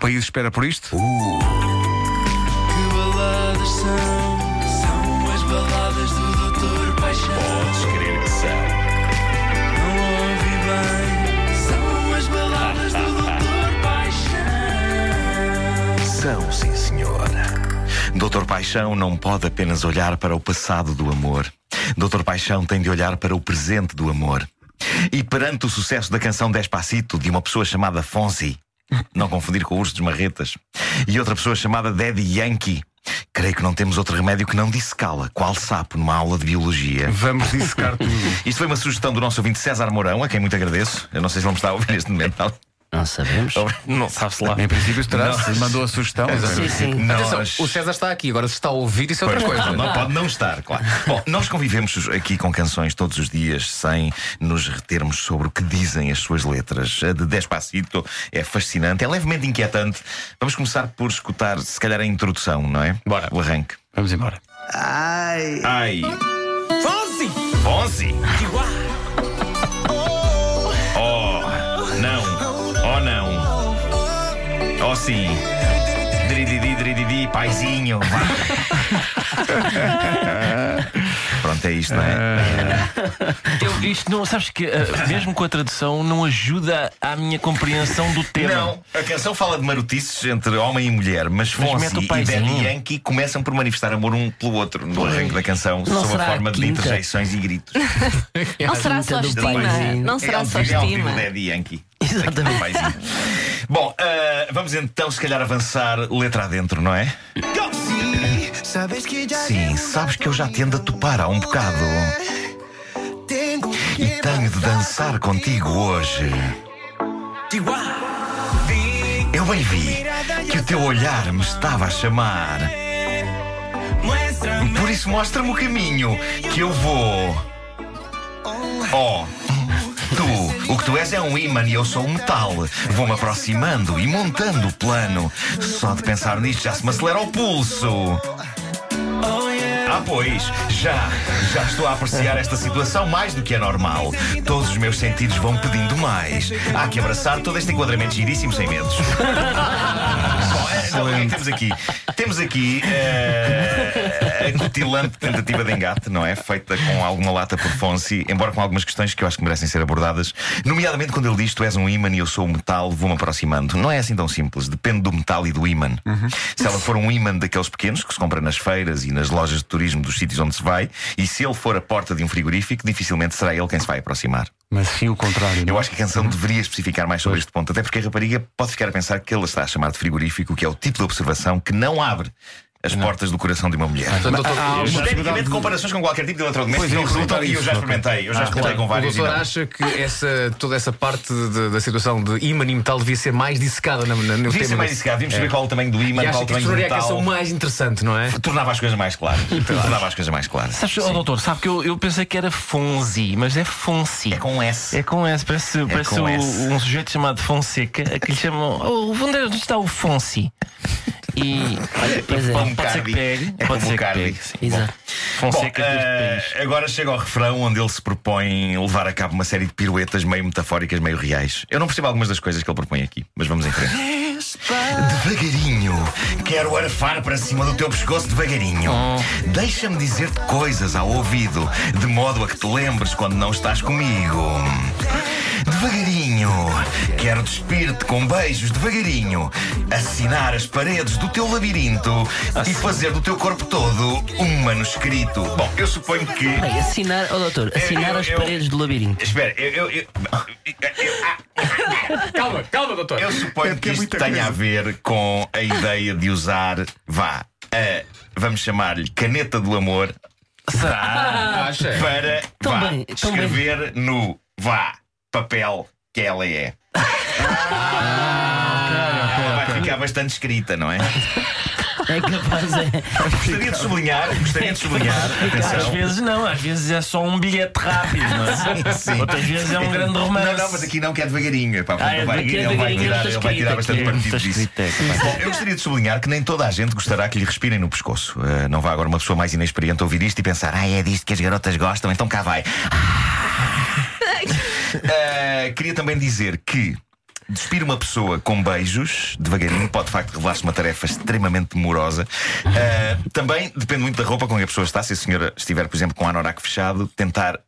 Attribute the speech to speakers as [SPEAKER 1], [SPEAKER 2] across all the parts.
[SPEAKER 1] país espera por isto.
[SPEAKER 2] Que baladas são? São as baladas do Doutor Paixão.
[SPEAKER 3] Podes crer que são.
[SPEAKER 2] Não ouvi bem. São as baladas do Doutor Paixão.
[SPEAKER 3] São, sim, senhor. Doutor Paixão não pode apenas olhar para o passado do amor. Doutor Paixão tem de olhar para o presente do amor. E perante o sucesso da canção Despacito de uma pessoa chamada Fonsi, não confundir com o urso dos marretas, e outra pessoa chamada Daddy Yankee, creio que não temos outro remédio que não dissecá-la, qual sapo numa aula de biologia.
[SPEAKER 1] Vamos dissecar tudo.
[SPEAKER 3] Isto foi uma sugestão do nosso ouvinte César Mourão, a quem muito agradeço. Eu não sei se vamos estar a ouvir neste momento.
[SPEAKER 4] Não sabemos.
[SPEAKER 3] Não sabe-se lá.
[SPEAKER 1] Em princípio, terá, se mandou a sugestão.
[SPEAKER 4] Sim, sim.
[SPEAKER 3] Nós-
[SPEAKER 5] Atenção, o César está aqui, agora se está a ouvir, isso é outra
[SPEAKER 3] Pois,
[SPEAKER 5] coisa.
[SPEAKER 3] Não pode não estar, claro. Bom, nós convivemos aqui com canções todos os dias sem nos retermos sobre o que dizem as suas letras. A de Despacito é fascinante, é levemente inquietante. Vamos começar por escutar, se calhar, a introdução, não é?
[SPEAKER 5] Bora.
[SPEAKER 3] O arranque.
[SPEAKER 1] Vamos embora.
[SPEAKER 2] Ai.
[SPEAKER 3] Ai.
[SPEAKER 2] Fonsi!
[SPEAKER 3] Fonsi! Oh, Oh, sim. Drididi, drididi, paizinho. vá. Pronto, é isto, não é?
[SPEAKER 6] Eu, isto não, sabes que ah, mesmo com a tradução não ajuda à minha compreensão do tema.
[SPEAKER 3] Não, a canção fala de marotices entre homem e mulher, mas Fonsi e. Daddy Yankee começam por manifestar amor um pelo outro no arranque da canção,
[SPEAKER 4] Não
[SPEAKER 3] sob a
[SPEAKER 4] será a
[SPEAKER 3] forma de interjeições e gritos.
[SPEAKER 7] Não será só
[SPEAKER 4] Muita do
[SPEAKER 7] estima. Não será
[SPEAKER 3] é
[SPEAKER 7] só
[SPEAKER 3] vivo, é
[SPEAKER 7] estima.
[SPEAKER 3] o Daddy Yankee.
[SPEAKER 4] Exatamente.
[SPEAKER 3] Bom, ah, vamos então, se calhar, avançar letra adentro, não é? Sim, sabes que eu já tendo a topar há um bocado. E tenho de dançar contigo hoje. Eu bem vi que o teu olhar me estava a chamar. Por isso mostra-me o caminho que eu vou. Oh, que tu és é um imã e eu sou um metal. Vou-me aproximando e montando o plano. Só de pensar nisto já se me acelera o pulso. Ah, pois, já, já estou a apreciar esta situação mais do que é normal. Todos os meus sentidos vão pedindo mais. Há que abraçar todo este enquadramento giríssimo sem medos. Bom, é, então, o que é que temos aqui? Temos aqui eh, a cutilante tentativa de engate, não é? Feita com alguma lata por Fonsi, embora com algumas questões que eu acho que merecem ser abordadas. Nomeadamente quando ele diz: Tu és um imã e eu sou o metal, vou-me aproximando. Não é assim tão simples, depende do metal e do imã. Se ela for um imã daqueles pequenos que se compra nas feiras e nas lojas de turismo dos sítios onde se vai, e se ele for a porta de um frigorífico, dificilmente será ele quem se vai aproximar.
[SPEAKER 1] Mas sim o contrário.
[SPEAKER 3] Eu
[SPEAKER 1] não é?
[SPEAKER 3] acho que a canção deveria especificar mais sobre este ponto, até porque a rapariga pode ficar a pensar que ele está a chamar de frigorífico, que é o tipo de observação que não abre as portas do coração de uma mulher.
[SPEAKER 5] Portanto, doutor, já-
[SPEAKER 3] Esteticamente, comparações com qualquer tipo de eletrodoméstico
[SPEAKER 1] Pois é,
[SPEAKER 3] não resultam
[SPEAKER 1] perguntar
[SPEAKER 3] e eu já experimentei. Eu já experimentei com
[SPEAKER 5] o
[SPEAKER 3] vários. e
[SPEAKER 5] doutor
[SPEAKER 3] não.
[SPEAKER 5] acha que essa, toda essa parte de- da situação de imã e metal devia ser mais dissecada na, na, no
[SPEAKER 3] Devia
[SPEAKER 5] tema
[SPEAKER 3] ser mais
[SPEAKER 5] da-
[SPEAKER 3] dissecado, devíamos saber
[SPEAKER 5] É.
[SPEAKER 3] qual é o tamanho do imã,
[SPEAKER 5] E
[SPEAKER 3] qual é o
[SPEAKER 5] que
[SPEAKER 3] tamanho
[SPEAKER 5] isso
[SPEAKER 3] do
[SPEAKER 5] tornaria a
[SPEAKER 3] metal.
[SPEAKER 5] canção mais interessante, não é?
[SPEAKER 3] Tornava as coisas mais claras. Tornava as coisas mais claras.
[SPEAKER 6] Sabes, oh, doutor, sabe que eu, eu pensei que era Fonzi, mas é Fonsi.
[SPEAKER 3] É com S.
[SPEAKER 6] É com S, parece, parece
[SPEAKER 3] com
[SPEAKER 6] o-
[SPEAKER 3] S.
[SPEAKER 6] um sujeito chamado Fonseca, que lhe chamam. Oh, onde é- onde está o Fonsi? E
[SPEAKER 4] Pois é.
[SPEAKER 3] Como
[SPEAKER 6] pode ser que
[SPEAKER 3] Cardi.
[SPEAKER 6] pegue.
[SPEAKER 3] É
[SPEAKER 6] pode
[SPEAKER 3] como
[SPEAKER 6] ser
[SPEAKER 3] Cardi.
[SPEAKER 6] pegue. sim.
[SPEAKER 4] Exato.
[SPEAKER 3] Bom, eh,
[SPEAKER 6] país.
[SPEAKER 3] agora chega ao refrão onde ele se propõe levar a cabo uma série de piruetas meio metafóricas, meio reais. Eu não percebo algumas das coisas que ele propõe aqui, mas vamos em frente. Devagarinho, quero arfar para cima do teu pescoço devagarinho. Deixa-me dizer-te coisas ao ouvido, de modo a que te lembres quando não estás comigo. Quero despir-te com beijos devagarinho, assinar as paredes do teu labirinto e fazer do teu corpo todo um manuscrito. Bom, eu suponho que.
[SPEAKER 4] Bem, assinar, oh doutor, assinar
[SPEAKER 3] eu-
[SPEAKER 4] as
[SPEAKER 3] eu-
[SPEAKER 4] paredes do labirinto.
[SPEAKER 3] Espera, eu. eu, eu, eu-
[SPEAKER 5] Calma, calma, doutor.
[SPEAKER 3] eu suponho
[SPEAKER 1] porque
[SPEAKER 3] que
[SPEAKER 1] é
[SPEAKER 3] isto tenha
[SPEAKER 1] coisa.
[SPEAKER 3] a ver com a ideia de usar, vá, a, vamos chamar-lhe caneta do amor
[SPEAKER 6] Será?
[SPEAKER 5] Acha?
[SPEAKER 3] para vá,
[SPEAKER 4] bem, tão bem.
[SPEAKER 3] escrever no vá papel que ela é.
[SPEAKER 1] Ah,
[SPEAKER 3] Vai ficar bastante escrita, não é?
[SPEAKER 4] É capaz, é.
[SPEAKER 3] Gostaria de sublinhar, gostaria de sublinhar,
[SPEAKER 6] Às
[SPEAKER 3] atenção.
[SPEAKER 6] vezes não, às vezes é só um bilhete rápido, não é?
[SPEAKER 3] Sim, sim.
[SPEAKER 6] Outras vezes é um grande romance.
[SPEAKER 3] Não, não, mas aqui não, que é devagarinho. Pá,
[SPEAKER 6] Ah, é
[SPEAKER 3] vai,
[SPEAKER 6] devagarinho,
[SPEAKER 3] ele vai tirar, ele vai tirar bastante partido disso.
[SPEAKER 6] é.
[SPEAKER 3] Bom, eu gostaria de sublinhar que nem toda a gente gostará que lhe respirem no pescoço. Eh, não vá agora uma pessoa mais inexperiente ouvir isto e pensar, ah, é disto que as garotas gostam, então cá vai. Eh, queria também dizer que despir uma pessoa com beijos, devagarinho, pode de facto revelar-se uma tarefa extremamente demorosa. Ah, também depende muito da roupa com que a pessoa está. Se a senhora estiver, por exemplo, com o anorak fechado, tentar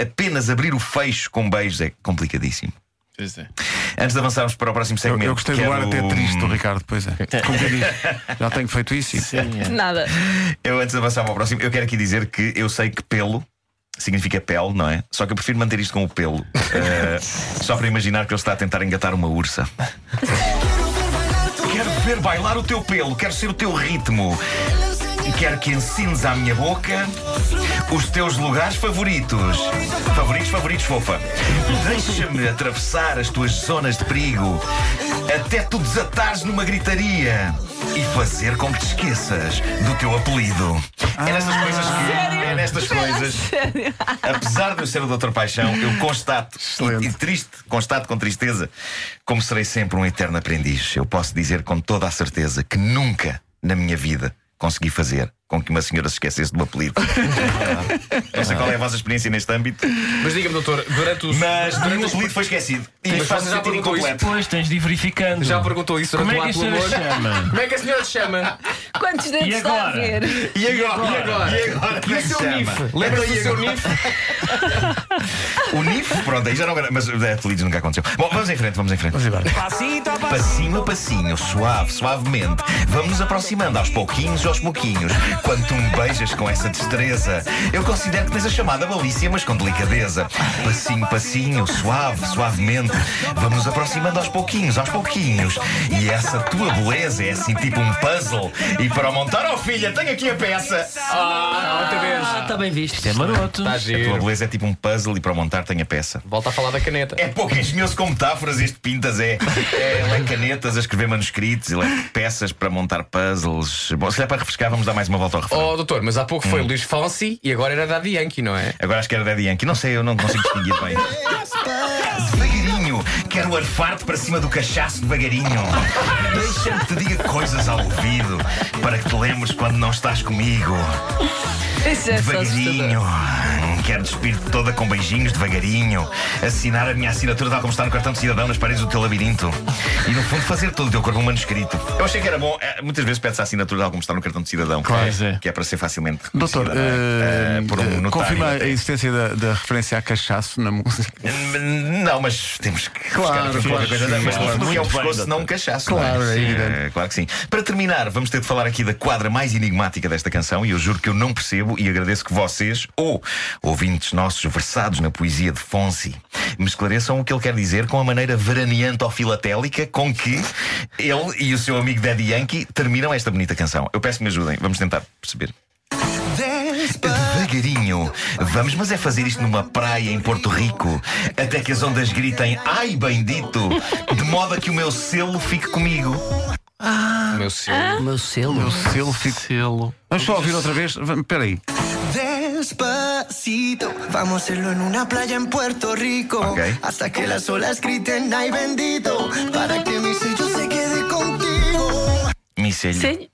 [SPEAKER 3] apenas abrir o fecho com beijos é complicadíssimo.
[SPEAKER 6] Pois é.
[SPEAKER 3] Antes de avançarmos para o próximo
[SPEAKER 1] Eu,
[SPEAKER 3] segmento,
[SPEAKER 1] eu gostei do
[SPEAKER 3] quero...
[SPEAKER 1] ar até triste do Ricardo, pois é. Como quem diz, já tenho feito isso.
[SPEAKER 6] Sim, é.
[SPEAKER 7] Nada.
[SPEAKER 3] Eu, antes de avançar para o próximo, eu quero aqui dizer que eu sei que pelo significa pele, não é? Só que eu prefiro manter isto com o pelo. Eh, só para imaginar que ele está a tentar engatar uma ursa. Quero ver bailar o teu pelo, quero ser o teu ritmo. Quero que ensines à minha boca os teus lugares favoritos. Favoritos, favoritos, fofa. Deixa-me atravessar as tuas zonas de perigo até tu desatares numa gritaria e fazer com que te esqueças do teu apelido. É nestas coisas que. É nestas coisas. Apesar de eu ser o Doutor Paixão, eu constato e, e triste, constato com tristeza, como serei sempre um eterno aprendiz. Eu posso dizer com toda a certeza que nunca na minha vida consegui fazer com que uma senhora se esquecesse do apelido. Não sei qual é a vossa experiência neste âmbito,
[SPEAKER 5] Mas diga-me, doutor, durante os.
[SPEAKER 3] mas
[SPEAKER 5] durante
[SPEAKER 3] o
[SPEAKER 5] os-
[SPEAKER 3] apelido foi esquecido. E
[SPEAKER 5] Mas
[SPEAKER 3] faz
[SPEAKER 5] já
[SPEAKER 3] sentir
[SPEAKER 5] perguntou isso?
[SPEAKER 3] incompleto.
[SPEAKER 6] Depois tens de ir verificando.
[SPEAKER 5] Já perguntou isso
[SPEAKER 6] Como é que a senhora
[SPEAKER 5] amor?
[SPEAKER 6] chama?
[SPEAKER 5] Como é que a senhora te chama?
[SPEAKER 7] Quantos dedos está a ver?
[SPEAKER 3] E agora?
[SPEAKER 5] E agora?
[SPEAKER 3] E agora? Como
[SPEAKER 5] E
[SPEAKER 3] é
[SPEAKER 5] o seu
[SPEAKER 3] se?
[SPEAKER 5] NIF? Lembra-se
[SPEAKER 3] Então,
[SPEAKER 5] do seu? NIF?
[SPEAKER 3] O NIF? Pronto, aí já não. Mas é, apelidos nunca aconteceu. Bom, vamos em frente, vamos em frente.
[SPEAKER 1] Vamos embora.
[SPEAKER 3] Passinho a passinho, suave, suavemente, vamos nos aproximando aos pouquinhos, aos pouquinhos. Quando tu me beijas com essa destreza, eu considero que tens a chamada malícia, mas com delicadeza. Passinho, passinho, suave, suavemente, vamos nos aproximando aos pouquinhos, aos pouquinhos. E essa tua beleza é assim tipo um puzzle. E para o montar, oh filha, tenho aqui a peça.
[SPEAKER 5] Ah, outra vez.
[SPEAKER 4] Ah, está bem visto.
[SPEAKER 6] Isto é maroto.
[SPEAKER 5] Está
[SPEAKER 3] A tua beleza é tipo um puzzle e para o montar tenho a peça.
[SPEAKER 5] Volta a falar da caneta.
[SPEAKER 3] É pouco engenhoso com metáforas este Pintas é. é ele é canetas a escrever manuscritos, ele é peças para montar puzzles. Bom, se é para refrescar, vamos dar mais uma volta ao refrão.
[SPEAKER 5] Oh, doutor, mas há pouco
[SPEAKER 3] Hum.
[SPEAKER 5] foi Luís Fonsi e agora era Daddy Yankee, não é?
[SPEAKER 3] Agora acho que era Daddy Yankee. Não sei, eu não consigo distinguir bem. Quero arfar-te para cima do cachaço devagarinho. Deixa-me que te diga coisas ao ouvido para que te lembres quando não estás comigo.
[SPEAKER 7] Isso é.
[SPEAKER 3] Devagarinho, quero despir-te toda com beijinhos, devagarinho. Assinar a minha assinatura tal como está no cartão de cidadão nas paredes do teu labirinto. E no fundo fazer todo o teu corpo um manuscrito. Eu achei que era bom. eh, Muitas vezes pede-se a assinatura tal como está no cartão de cidadão.
[SPEAKER 6] Claro. Pois é.
[SPEAKER 3] Que é para ser facilmente
[SPEAKER 1] Doutor,
[SPEAKER 3] é?
[SPEAKER 1] Eh,
[SPEAKER 3] por um notário
[SPEAKER 1] confirma a
[SPEAKER 3] até.
[SPEAKER 1] existência da, da referência a cachaço na música.
[SPEAKER 3] Não, mas temos que
[SPEAKER 1] Claro,
[SPEAKER 3] buscar aqui qualquer
[SPEAKER 1] claro,
[SPEAKER 3] coisa.
[SPEAKER 1] sim,
[SPEAKER 3] mas
[SPEAKER 1] claro.
[SPEAKER 3] fundo, o que é o
[SPEAKER 6] Muito bem,
[SPEAKER 3] pescoço, não um cachaço.
[SPEAKER 1] Claro,
[SPEAKER 3] não
[SPEAKER 1] é evidente.
[SPEAKER 3] claro que sim. Para terminar, vamos ter de falar aqui da quadra mais enigmática desta canção. E eu juro que eu não percebo e agradeço que vocês, ou ouvintes nossos versados na poesia de Fonsi, me esclareçam o que ele quer dizer com a maneira veraneante ou filatélica com que ele e o seu amigo Daddy Yankee terminam esta bonita canção. Eu peço que me ajudem. Vamos tentar perceber. Devagarinho. Vamos, mas é fazer isto numa praia em Porto Rico, até que as ondas gritem ai bendito, de modo a que o meu selo fique comigo.
[SPEAKER 5] O meu senhor.
[SPEAKER 4] O meu selo.
[SPEAKER 1] O selo fico.
[SPEAKER 6] Selo.
[SPEAKER 1] Vamos só ouvir outra vez. Espera aí.
[SPEAKER 2] Despacito, vamos a hacerlo en una playa en Puerto Rico.
[SPEAKER 3] Ok.
[SPEAKER 2] Hasta que las olas griten ay bendito, para que mi sello se quede contigo.
[SPEAKER 3] Micelho.
[SPEAKER 7] Sim,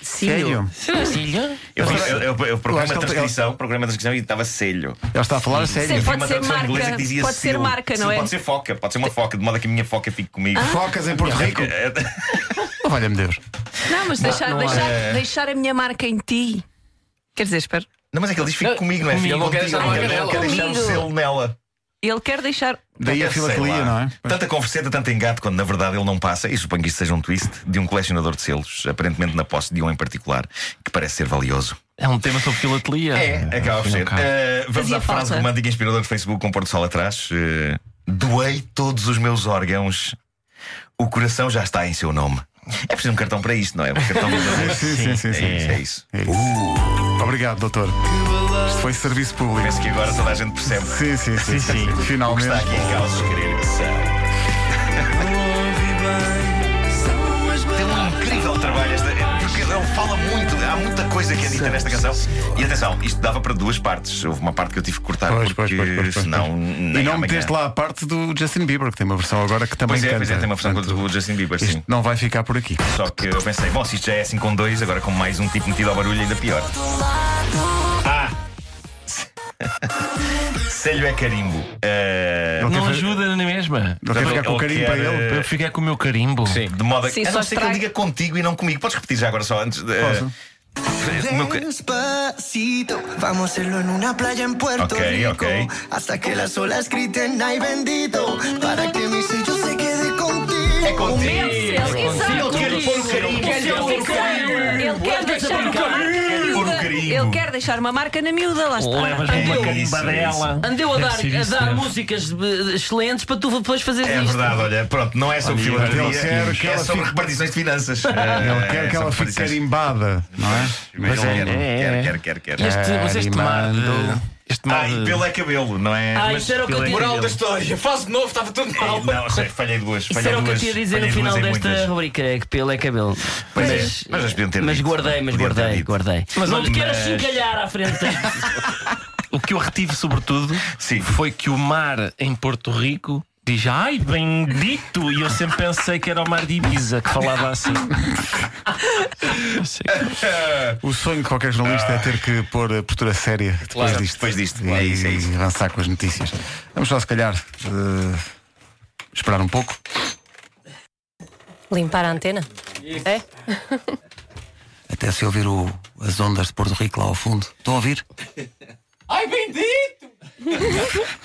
[SPEAKER 7] sim,
[SPEAKER 1] Sério?
[SPEAKER 6] Selho?
[SPEAKER 3] Eu, eu, eu, eu
[SPEAKER 1] acho
[SPEAKER 3] uma
[SPEAKER 1] que ele-
[SPEAKER 3] transcrição, procurei uma transcrição e estava selho.
[SPEAKER 1] Ele está a falar a sério.
[SPEAKER 7] Sim. Pode
[SPEAKER 3] uma
[SPEAKER 7] ser marca,
[SPEAKER 3] inglesa que dizia
[SPEAKER 7] pode ser marca, não
[SPEAKER 3] Sim,
[SPEAKER 7] é?
[SPEAKER 3] Pode ser foca, pode ser uma foca, de modo que a minha foca fique comigo.
[SPEAKER 1] Focas em Porto Rico. Oh, Valha-me Deus.
[SPEAKER 7] Não, mas deixar,
[SPEAKER 5] não
[SPEAKER 7] deixar,
[SPEAKER 3] é.
[SPEAKER 7] deixar a minha marca em ti. Quer dizer, espera.
[SPEAKER 3] Não, mas é que ele diz fique
[SPEAKER 5] Não,
[SPEAKER 3] comigo, não é?
[SPEAKER 5] comigo. Ele não quer deixar
[SPEAKER 3] o selo nela.
[SPEAKER 7] Ele quer deixar.
[SPEAKER 1] Daí a filatelia, não é?
[SPEAKER 3] Tanta converseta, tanto engate, quando na verdade ele não passa, e suponho que isto seja um twist de um colecionador de selos, aparentemente na posse de um em particular, que parece ser valioso.
[SPEAKER 6] É um tema sobre filatelia.
[SPEAKER 3] É, acaba por ser. Eh, vamos
[SPEAKER 7] Fazia
[SPEAKER 3] à frase
[SPEAKER 7] falta.
[SPEAKER 3] romântica inspiradora do Facebook com Porto Sol atrás. Eh, doei todos os meus órgãos. O coração já está em seu nome. É preciso um cartão para isto, não é? Um cartão verdadeiro.
[SPEAKER 1] Sim, sim, sim, sim.
[SPEAKER 3] É isso.
[SPEAKER 1] É isso. Obrigado, doutor. Isto foi serviço público.
[SPEAKER 3] Penso que agora toda a gente percebe
[SPEAKER 1] Sim, sim, sim.
[SPEAKER 6] Sim, sim.
[SPEAKER 3] o que
[SPEAKER 1] Finalmente.
[SPEAKER 3] está aqui em causa, querer que são. Tem um incrível trabalho esta, fala muito, há muita coisa que é dita nesta canção. E atenção, isto dava para duas partes. Houve uma parte que eu tive que cortar
[SPEAKER 1] Pois,
[SPEAKER 3] porque
[SPEAKER 1] pois, pois, pois,
[SPEAKER 3] senão
[SPEAKER 1] E não meteste lá a parte do Justin Bieber, que tem uma versão agora que também
[SPEAKER 3] Pois é,
[SPEAKER 1] canta.
[SPEAKER 3] pois é, tem uma versão
[SPEAKER 1] Portanto,
[SPEAKER 3] com o Justin Bieber, sim.
[SPEAKER 1] Não vai ficar por aqui.
[SPEAKER 3] Só que eu pensei, bom, se isto já é assim com dois, agora com mais um tipo metido ao barulho, ainda pior. Selho é carimbo. Eh,
[SPEAKER 1] Não
[SPEAKER 6] Não ajuda na mesma.
[SPEAKER 1] Não quer ficar com carinho
[SPEAKER 3] quer,
[SPEAKER 1] para ele?
[SPEAKER 3] eh,
[SPEAKER 6] Para eu ficar com o meu carimbo.
[SPEAKER 5] Sim.
[SPEAKER 3] De modo a
[SPEAKER 7] Sim,
[SPEAKER 3] a
[SPEAKER 7] só
[SPEAKER 3] não ser que ele diga contigo e não comigo. Podes repetir já agora só antes de. O ca-
[SPEAKER 2] Despacito, vamos a hacerlo en una playa en Puerto
[SPEAKER 3] Ok,
[SPEAKER 2] Rico.
[SPEAKER 3] ok.
[SPEAKER 2] Hasta que las olas griten, ay bendito. Para que mi sello se quede contigo.
[SPEAKER 3] É contigo.
[SPEAKER 7] Exato.
[SPEAKER 3] Ele quer pôr o carimbo.
[SPEAKER 7] Ele miúda.
[SPEAKER 3] carimbo.
[SPEAKER 7] Ele quer deixar uma marca na miúda, lá está.
[SPEAKER 6] Levas-me uma
[SPEAKER 3] Isso,
[SPEAKER 6] carimbadela.
[SPEAKER 4] Andeu a dar, a
[SPEAKER 6] isso,
[SPEAKER 4] dar músicas eh, excelentes para tu depois fazeres
[SPEAKER 3] É
[SPEAKER 4] isto.
[SPEAKER 3] verdade, olha, pronto, não é sobre
[SPEAKER 1] Olha,
[SPEAKER 3] filantropia,
[SPEAKER 1] ele quer que
[SPEAKER 3] é
[SPEAKER 1] ela
[SPEAKER 3] sobre
[SPEAKER 1] fique-
[SPEAKER 3] repartições de finanças.
[SPEAKER 1] Ele
[SPEAKER 3] É,
[SPEAKER 1] quer que ela fique carimbada, não é?
[SPEAKER 3] Mas
[SPEAKER 6] é,
[SPEAKER 3] quer,
[SPEAKER 6] é,
[SPEAKER 3] quer,
[SPEAKER 6] é.
[SPEAKER 3] quer, quer, quer.
[SPEAKER 6] Este, mas este mar de.
[SPEAKER 1] Carimando.
[SPEAKER 6] Este mar
[SPEAKER 3] Ah, e
[SPEAKER 6] de-
[SPEAKER 3] pelo é cabelo, não é?
[SPEAKER 4] Ah,
[SPEAKER 3] Mas
[SPEAKER 4] isso era o que eu
[SPEAKER 3] pelo é
[SPEAKER 4] tinha-
[SPEAKER 5] Moral da
[SPEAKER 3] cabelo.
[SPEAKER 5] história, fase de novo, estava tudo mal.
[SPEAKER 3] Não, sei, falhei duas.
[SPEAKER 4] Isso
[SPEAKER 3] falhei
[SPEAKER 4] era o que eu
[SPEAKER 3] duas,
[SPEAKER 4] tinha a dizer no
[SPEAKER 3] falhei
[SPEAKER 4] final
[SPEAKER 3] duas em
[SPEAKER 4] desta
[SPEAKER 3] muitas.
[SPEAKER 4] rubrica, é que pelo é cabelo.
[SPEAKER 3] Pois é, mas ter
[SPEAKER 4] mas
[SPEAKER 3] dito.
[SPEAKER 4] guardei, mas
[SPEAKER 3] ter
[SPEAKER 4] guardei,
[SPEAKER 3] dito.
[SPEAKER 4] guardei.
[SPEAKER 6] Mas
[SPEAKER 4] não
[SPEAKER 6] olha,
[SPEAKER 4] te quero
[SPEAKER 6] mas-
[SPEAKER 4] chincalhar à frente.
[SPEAKER 6] O que eu retive, sobretudo,
[SPEAKER 3] Sim.
[SPEAKER 6] foi que o mar em Porto Rico diz ai, bendito! E eu sempre pensei que era o mar de Ibiza que falava assim.
[SPEAKER 1] O sonho de qualquer jornalista é ter que pôr a postura séria depois
[SPEAKER 3] Claro,
[SPEAKER 1] disto.
[SPEAKER 3] depois disto.
[SPEAKER 1] E,
[SPEAKER 3] É isso, é isso.
[SPEAKER 1] e avançar com as notícias. Vamos só, se calhar, eh, esperar um pouco.
[SPEAKER 8] Limpar a antena? É?
[SPEAKER 1] Até se ouvir o- as ondas de Porto Rico lá ao fundo. Estão a ouvir?
[SPEAKER 5] Ai bendito!